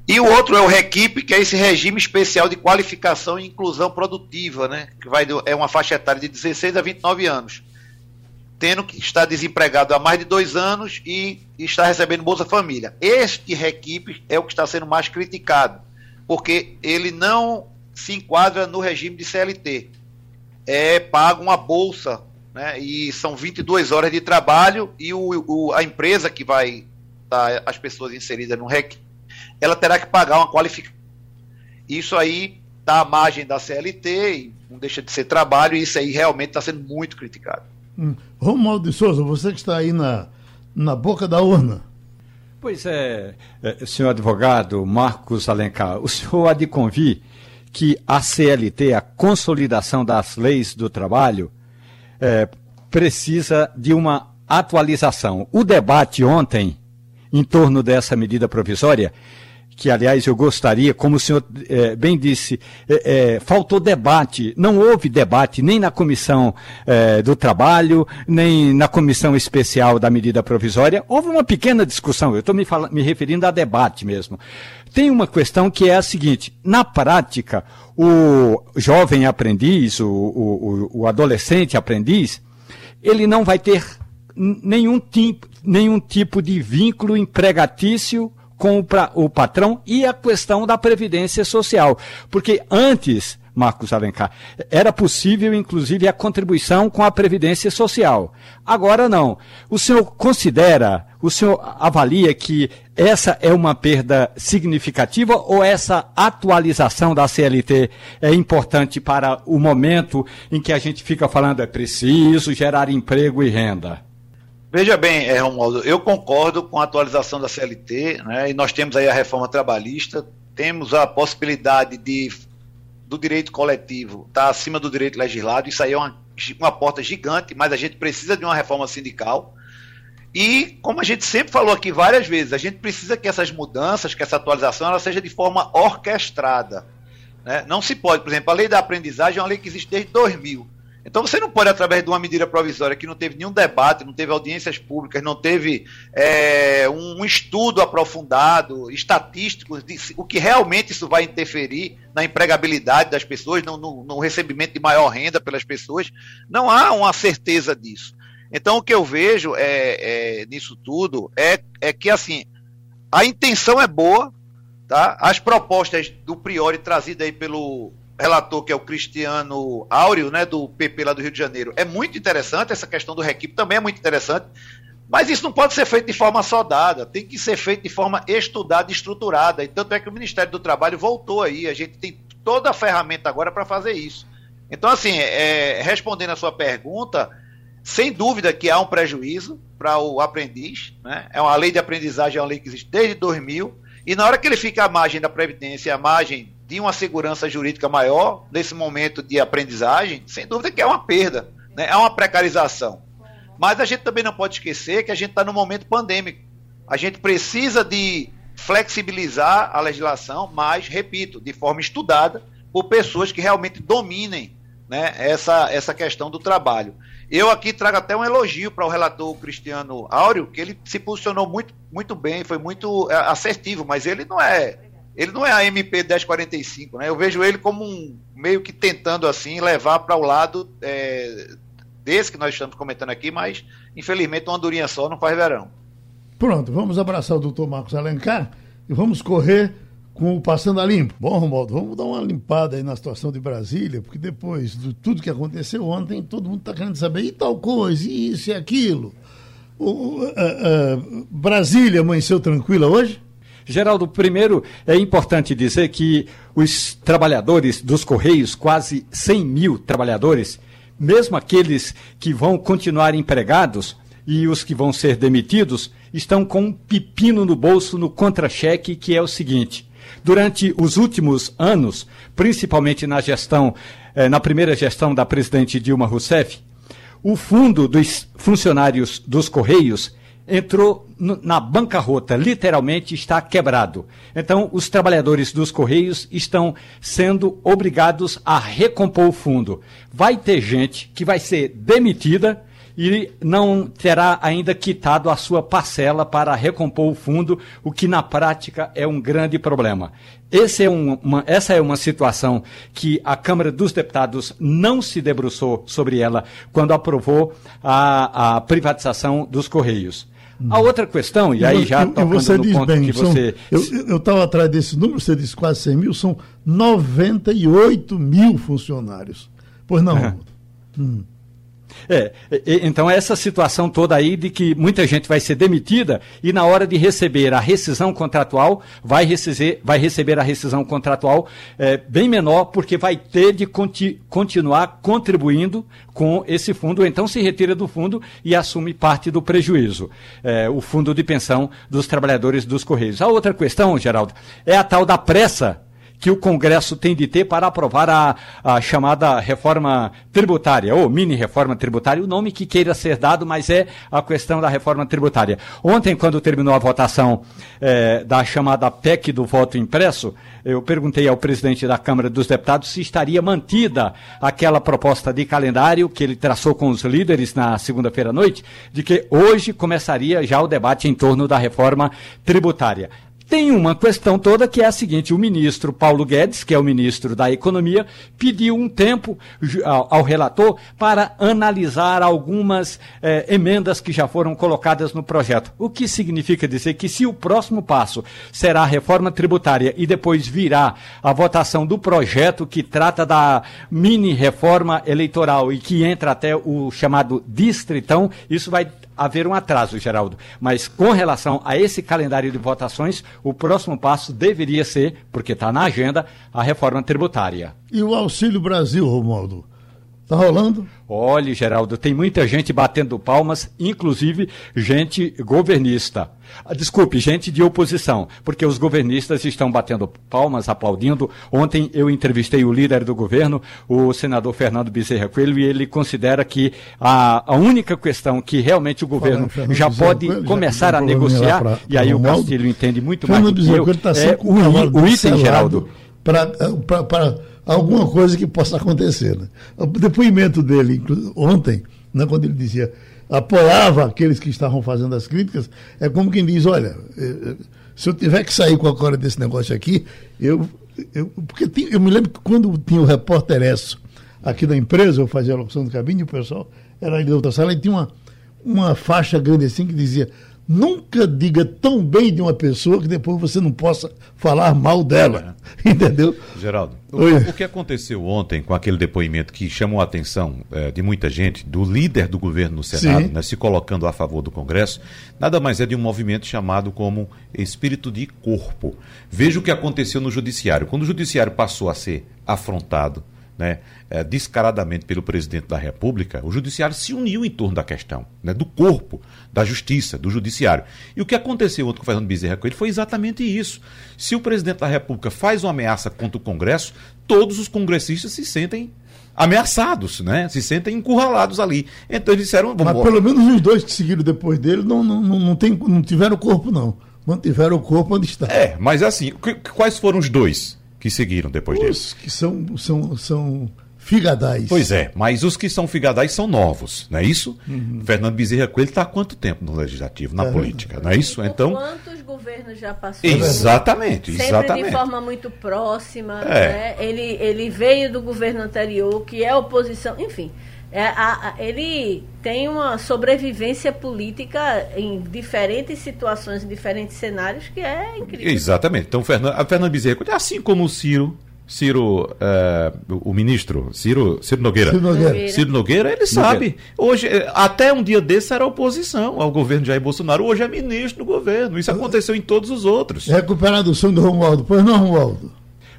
E o outro é o REQIP, que é esse regime especial de qualificação e inclusão produtiva, né? Que vai, é uma faixa etária de 16 a 29 anos. Tendo que estar desempregado há mais de dois anos e está recebendo Bolsa Família. Este REQIP é o que está sendo mais criticado, porque ele não se enquadra no regime de CLT. É paga uma bolsa, né? E são 22 horas de trabalho e o, o a empresa que vai estar as pessoas inseridas no REQIP ela terá que pagar uma qualificação. Isso aí está à margem da CLT e não deixa de ser trabalho, e isso aí realmente está sendo muito criticado. Hum. Romualdo de Souza, você que está aí na, na boca da urna. Pois é, é, senhor advogado Marcos Alencar, o senhor há de convir que a CLT, a consolidação das leis do trabalho, é, precisa de uma atualização. O debate ontem, em torno dessa medida provisória, que aliás eu gostaria, como o senhor é, bem disse, é, é, faltou debate, não houve debate nem na comissão do trabalho, nem na comissão especial da medida provisória, houve uma pequena discussão, eu estou me, me referindo a debate mesmo. Tem uma questão que é a seguinte, na prática, o jovem aprendiz, o, o, o adolescente aprendiz, ele não vai ter nenhum tipo, nenhum tipo de vínculo empregatício com o, pra, o patrão e a questão da previdência social. Porque antes, Marcos Alencar, era possível, inclusive, a contribuição com a Previdência Social. Agora não. O senhor considera, o senhor avalia que essa é uma perda significativa ou essa atualização da CLT é importante para o momento em que a gente fica falando é preciso gerar emprego e renda? Veja bem, é, Romualdo, eu concordo com a atualização da CLT, né, e nós temos aí a reforma trabalhista, temos a possibilidade de do direito coletivo estar tá acima do direito legislado, isso aí é uma, uma porta gigante, mas a gente precisa de uma reforma sindical. E, como a gente sempre falou aqui várias vezes, a gente precisa que essas mudanças, que essa atualização, ela seja de forma orquestrada. Né? Não se pode, por exemplo, a lei da aprendizagem é uma lei que existe desde 2000. Então você não pode, através de uma medida provisória que não teve nenhum debate, não teve audiências públicas, não teve é, um, estudo aprofundado, estatístico, de o que realmente isso vai interferir na empregabilidade das pessoas, no, no, no recebimento de maior renda pelas pessoas. Não há uma certeza disso. Então o que eu vejo é, é, nisso tudo é, é que assim a intenção é boa, tá? As propostas do Priori trazidas aí pelo relator, que é o Cristiano Áureo, né, do PP lá do Rio de Janeiro, é muito interessante, essa questão do requipe também é muito interessante, mas isso não pode ser feito de forma soldada, tem que ser feito de forma estudada e estruturada, e tanto é que o Ministério do Trabalho voltou aí, a gente tem toda a ferramenta agora para fazer isso. Então, assim, é, respondendo a sua pergunta, sem dúvida que há um prejuízo para o aprendiz, né? é uma lei de aprendizagem, é uma lei que existe desde 2000, e na hora que ele fica à margem da Previdência, à margem de uma segurança jurídica maior nesse momento de aprendizagem, sem dúvida que é uma perda, né? é uma precarização. Mas a gente também não pode esquecer que a gente está no momento pandêmico. A gente precisa de flexibilizar a legislação, mas, repito, de forma estudada, por pessoas que realmente dominem né, essa, essa questão do trabalho. Eu aqui trago até um elogio para o relator Cristiano Áureo, que ele se posicionou muito, muito bem, foi muito é, assertivo, mas ele não é ele não é a MP 1045, né? Eu vejo ele como um meio que tentando assim levar para o lado é, desse que nós estamos comentando aqui, mas infelizmente uma durinha só não faz verão. Pronto, vamos abraçar o doutor Marcos Alencar e vamos correr com o Passando a Limpo. Bom, Romualdo, vamos dar uma limpada aí na situação de Brasília, porque depois de tudo que aconteceu ontem, todo mundo está querendo saber e tal coisa, e isso e aquilo. O, Brasília amanheceu tranquila hoje? Geraldo, primeiro é importante dizer que os trabalhadores dos Correios, quase 100 mil trabalhadores, mesmo aqueles que vão continuar empregados e os que vão ser demitidos, estão com um pepino no bolso no contra-cheque, que é o seguinte. Durante os últimos anos, principalmente na gestão, eh, na primeira gestão da presidente Dilma Rousseff, o fundo dos funcionários dos Correios entrou na bancarrota, literalmente está quebrado. Então, os trabalhadores dos Correios estão sendo obrigados a recompor o fundo. Vai ter gente que vai ser demitida e não terá ainda quitado a sua parcela para recompor o fundo, o que na prática é um grande problema. É um, uma, essa é uma situação que a Câmara dos Deputados não se debruçou sobre ela quando aprovou a, a privatização dos Correios. A outra questão, e, aí já tocando você no diz ponto bem, que são, você... Eu estava atrás desse número, você disse quase 100 mil, são 98 mil funcionários. Pois não. Uhum. Hum. É, então essa situação toda aí de que muita gente vai ser demitida e na hora de receber a rescisão contratual, vai receber, vai receber a rescisão contratual é, bem menor, porque vai ter de conti, continuar contribuindo com esse fundo, então se retira do fundo e assume parte do prejuízo, é, o fundo de pensão dos trabalhadores dos Correios. A outra questão, Geraldo, é a tal da pressa que o Congresso tem de ter para aprovar a, a chamada reforma tributária, ou mini reforma tributária, o nome que queira ser dado, mas é a questão da reforma tributária. Ontem, quando terminou a votação eh, da chamada PEC do voto impresso, eu perguntei ao presidente da Câmara dos Deputados se estaria mantida aquela proposta de calendário que ele traçou com os líderes na segunda-feira à noite, de que hoje começaria já o debate em torno da reforma tributária. Tem uma questão toda que é a seguinte: o ministro Paulo Guedes, que é o ministro da Economia, pediu um tempo ao, relator para analisar algumas eh, emendas que já foram colocadas no projeto. O que significa dizer que se o próximo passo será a reforma tributária e depois virá a votação do projeto que trata da mini reforma eleitoral e que entra até o chamado distritão, isso vai haver um atraso, Geraldo. Mas com relação a esse calendário de votações, o próximo passo deveria ser, porque está na agenda, a reforma tributária. E o Auxílio Brasil, Romualdo? Tá rolando? Olha, Geraldo, tem muita gente batendo palmas, inclusive gente governista. Ah, desculpe, gente de oposição, porque os governistas estão batendo palmas, aplaudindo. Ontem eu entrevistei o líder do governo, o senador Fernando Bezerra Coelho, e ele considera que a, a única questão que realmente o governo Fala, já pode Coelho, começar já a negociar, pra, e aí o Castilho entende muito Fernando mais do que eu, tá é o, o item, Geraldo. Para alguma coisa que possa acontecer. Né? O depoimento dele ontem, né, quando ele dizia apoiava aqueles que estavam fazendo as críticas, é como quem diz, olha, eh, eh, se eu tiver que sair com a cora desse negócio aqui, eu. eu porque tinha, eu me lembro que quando tinha o repórter Esso aqui da empresa, eu fazia a locução do cabine, o pessoal era ali da outra sala, e tinha uma, uma faixa grande assim que dizia Nunca diga tão bem de uma pessoa que depois você não possa falar mal dela. É. Entendeu? Geraldo, o, o, que aconteceu ontem com aquele depoimento que chamou a atenção é, de muita gente, do líder do governo no Senado, né, se colocando a favor do Congresso, nada mais é de um movimento chamado como espírito de corpo. Veja o que aconteceu no Judiciário. Quando o Judiciário passou a ser afrontado, né, é, descaradamente pelo presidente da República, o judiciário se uniu em torno da questão, né, do corpo da justiça, do judiciário. E o que aconteceu ontem com o Fernando Bezerra Coelho foi exatamente isso. Se o presidente da República faz uma ameaça contra o Congresso, todos os congressistas se sentem ameaçados, né? Se sentem encurralados ali. Então eles disseram, vamos Mas pelo menos os dois que seguiram depois dele não, não, não, não, tem, não tiveram corpo, não. Mantiveram o corpo onde está. É, mas assim, quais foram os dois? Que seguiram depois os que são, são, são figadais. Pois é, mas os que são figadais são novos, não é isso? Uhum. Fernando Bezerra Coelho está há quanto tempo no Legislativo, na é política, não é isso? então quantos governos já passou? Exatamente, Sempre exatamente. de forma muito próxima, é. né? ele, ele veio do governo anterior, que é oposição, enfim... É, a, a, ele tem uma sobrevivência política em diferentes situações, em diferentes cenários, que é incrível. Exatamente. Então, Fernando, a Fernando Bezerra, assim como o Ciro, Ciro, é, o ministro, Ciro, Ciro Nogueira. Ciro Nogueira. Ciro Nogueira, ele sabe. Hoje, é, até um dia desse era oposição ao governo de Jair Bolsonaro, hoje é ministro do governo. Isso aconteceu em todos os outros. Recuperado o som do Romualdo. Pois não, Romualdo?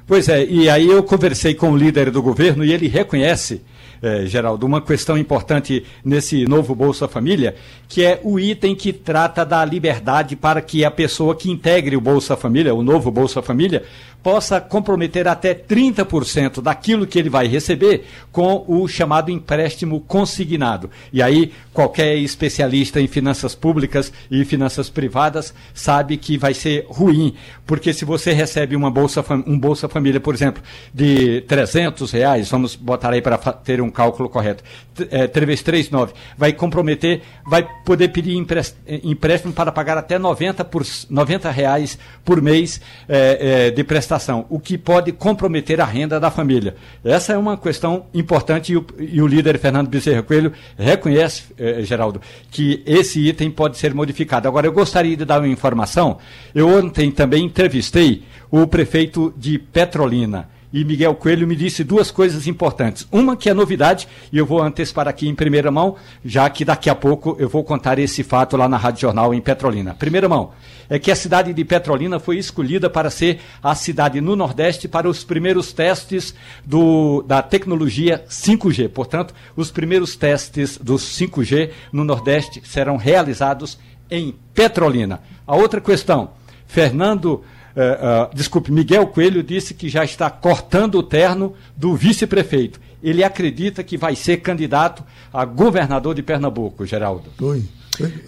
Pois é, e aí eu conversei com o líder do governo e ele reconhece eh, Geraldo, uma questão importante nesse novo Bolsa Família, que é o item que trata da liberdade para que a pessoa que integre o Bolsa Família, o novo Bolsa Família, possa comprometer até 30% daquilo que ele vai receber com o chamado empréstimo consignado. E aí, qualquer especialista em finanças públicas e finanças privadas sabe que vai ser ruim, porque se você recebe uma bolsa, um Bolsa Família, por exemplo, de 300 reais, vamos botar aí para ter um cálculo correto, é, 3 vezes 3, 9, vai comprometer, vai poder pedir empréstimo para pagar até 90, por, 90 reais por mês é, é, de prestação o que pode comprometer a renda da família. Essa é uma questão importante e o, e o líder Fernando Bezerra Coelho reconhece, eh, Geraldo, que esse item pode ser modificado. Agora, eu gostaria de dar uma informação. Eu ontem também entrevistei o prefeito de Petrolina e Miguel Coelho me disse duas coisas importantes. Uma que é novidade, e eu vou antecipar aqui em primeira mão, já que daqui a pouco eu vou contar esse fato lá na Rádio Jornal em Petrolina. Primeira mão, é que a cidade de Petrolina foi escolhida para ser a cidade no Nordeste para os primeiros testes do, da tecnologia 5G. Portanto, os primeiros testes dos 5G no Nordeste serão realizados em Petrolina. A outra questão, Fernando Uh, uh, desculpe, Miguel Coelho disse que já está cortando o terno do vice-prefeito. Ele acredita que vai ser candidato a governador de Pernambuco, Geraldo. Oi.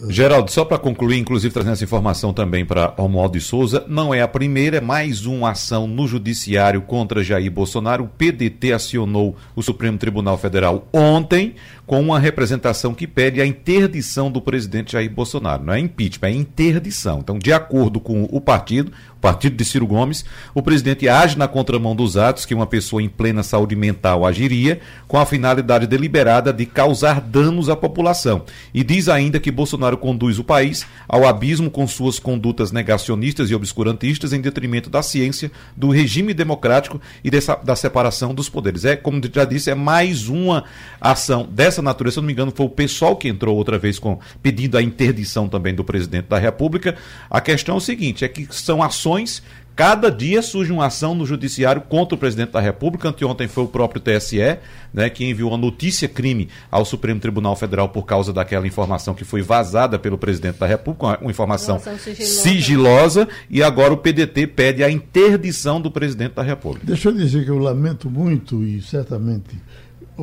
Geraldo, só para concluir, inclusive trazendo essa informação também para Romualdo de Souza, não é a primeira, é mais uma ação no judiciário contra Jair Bolsonaro. O PDT acionou o Supremo Tribunal Federal ontem com uma representação que pede a interdição do presidente Jair Bolsonaro. Não é impeachment, é interdição. Então, de acordo com o partido, o partido de Ciro Gomes, o presidente age na contramão dos atos que uma pessoa em plena saúde mental agiria, com a finalidade deliberada de causar danos à população. E diz ainda que Bolsonaro conduz o país ao abismo com suas condutas negacionistas e obscurantistas em detrimento da ciência, do regime democrático e dessa, da separação dos poderes. É, como já disse, é mais uma ação dessa dessa natureza, se não me engano, foi o pessoal que entrou outra vez com pedindo a interdição também do presidente da República. A questão é o seguinte: é que são ações Cada dia surge uma ação no judiciário contra o presidente da República. Anteontem foi o próprio TSE, né, que enviou uma notícia crime ao Supremo Tribunal Federal por causa daquela informação que foi vazada pelo presidente da República, uma informação sigilosa. sigilosa, e agora o PDT pede a interdição do presidente da República. Deixa eu dizer que eu lamento muito e certamente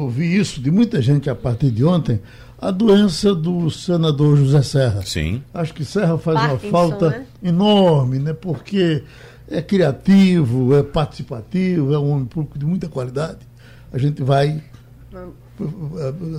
ouvi isso de muita gente a partir de ontem, a doença do senador José Serra. Sim. Acho que Serra faz Parkinson, uma falta né? enorme, né? Porque é criativo, é participativo, é um homem público de muita qualidade. A gente vai.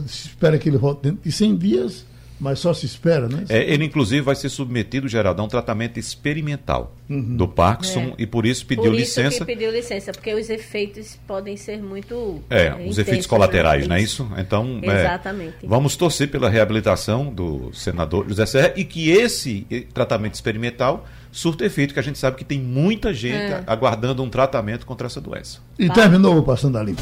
Se espera que ele volte dentro de 100 dias, mas só se espera, né? É, ele, inclusive, vai ser submetido, Geraldo, a um tratamento experimental uhum. do Parkinson é. e por isso pediu por isso licença. pediu licença, porque os efeitos podem ser muito. É, é os efeitos colaterais, não é isso? Então, é, Exatamente. vamos torcer pela reabilitação do senador José Serra e que esse tratamento experimental surto efeito, que a gente sabe que tem muita gente é. aguardando um tratamento contra essa doença. E terminou o Passando a Limpo.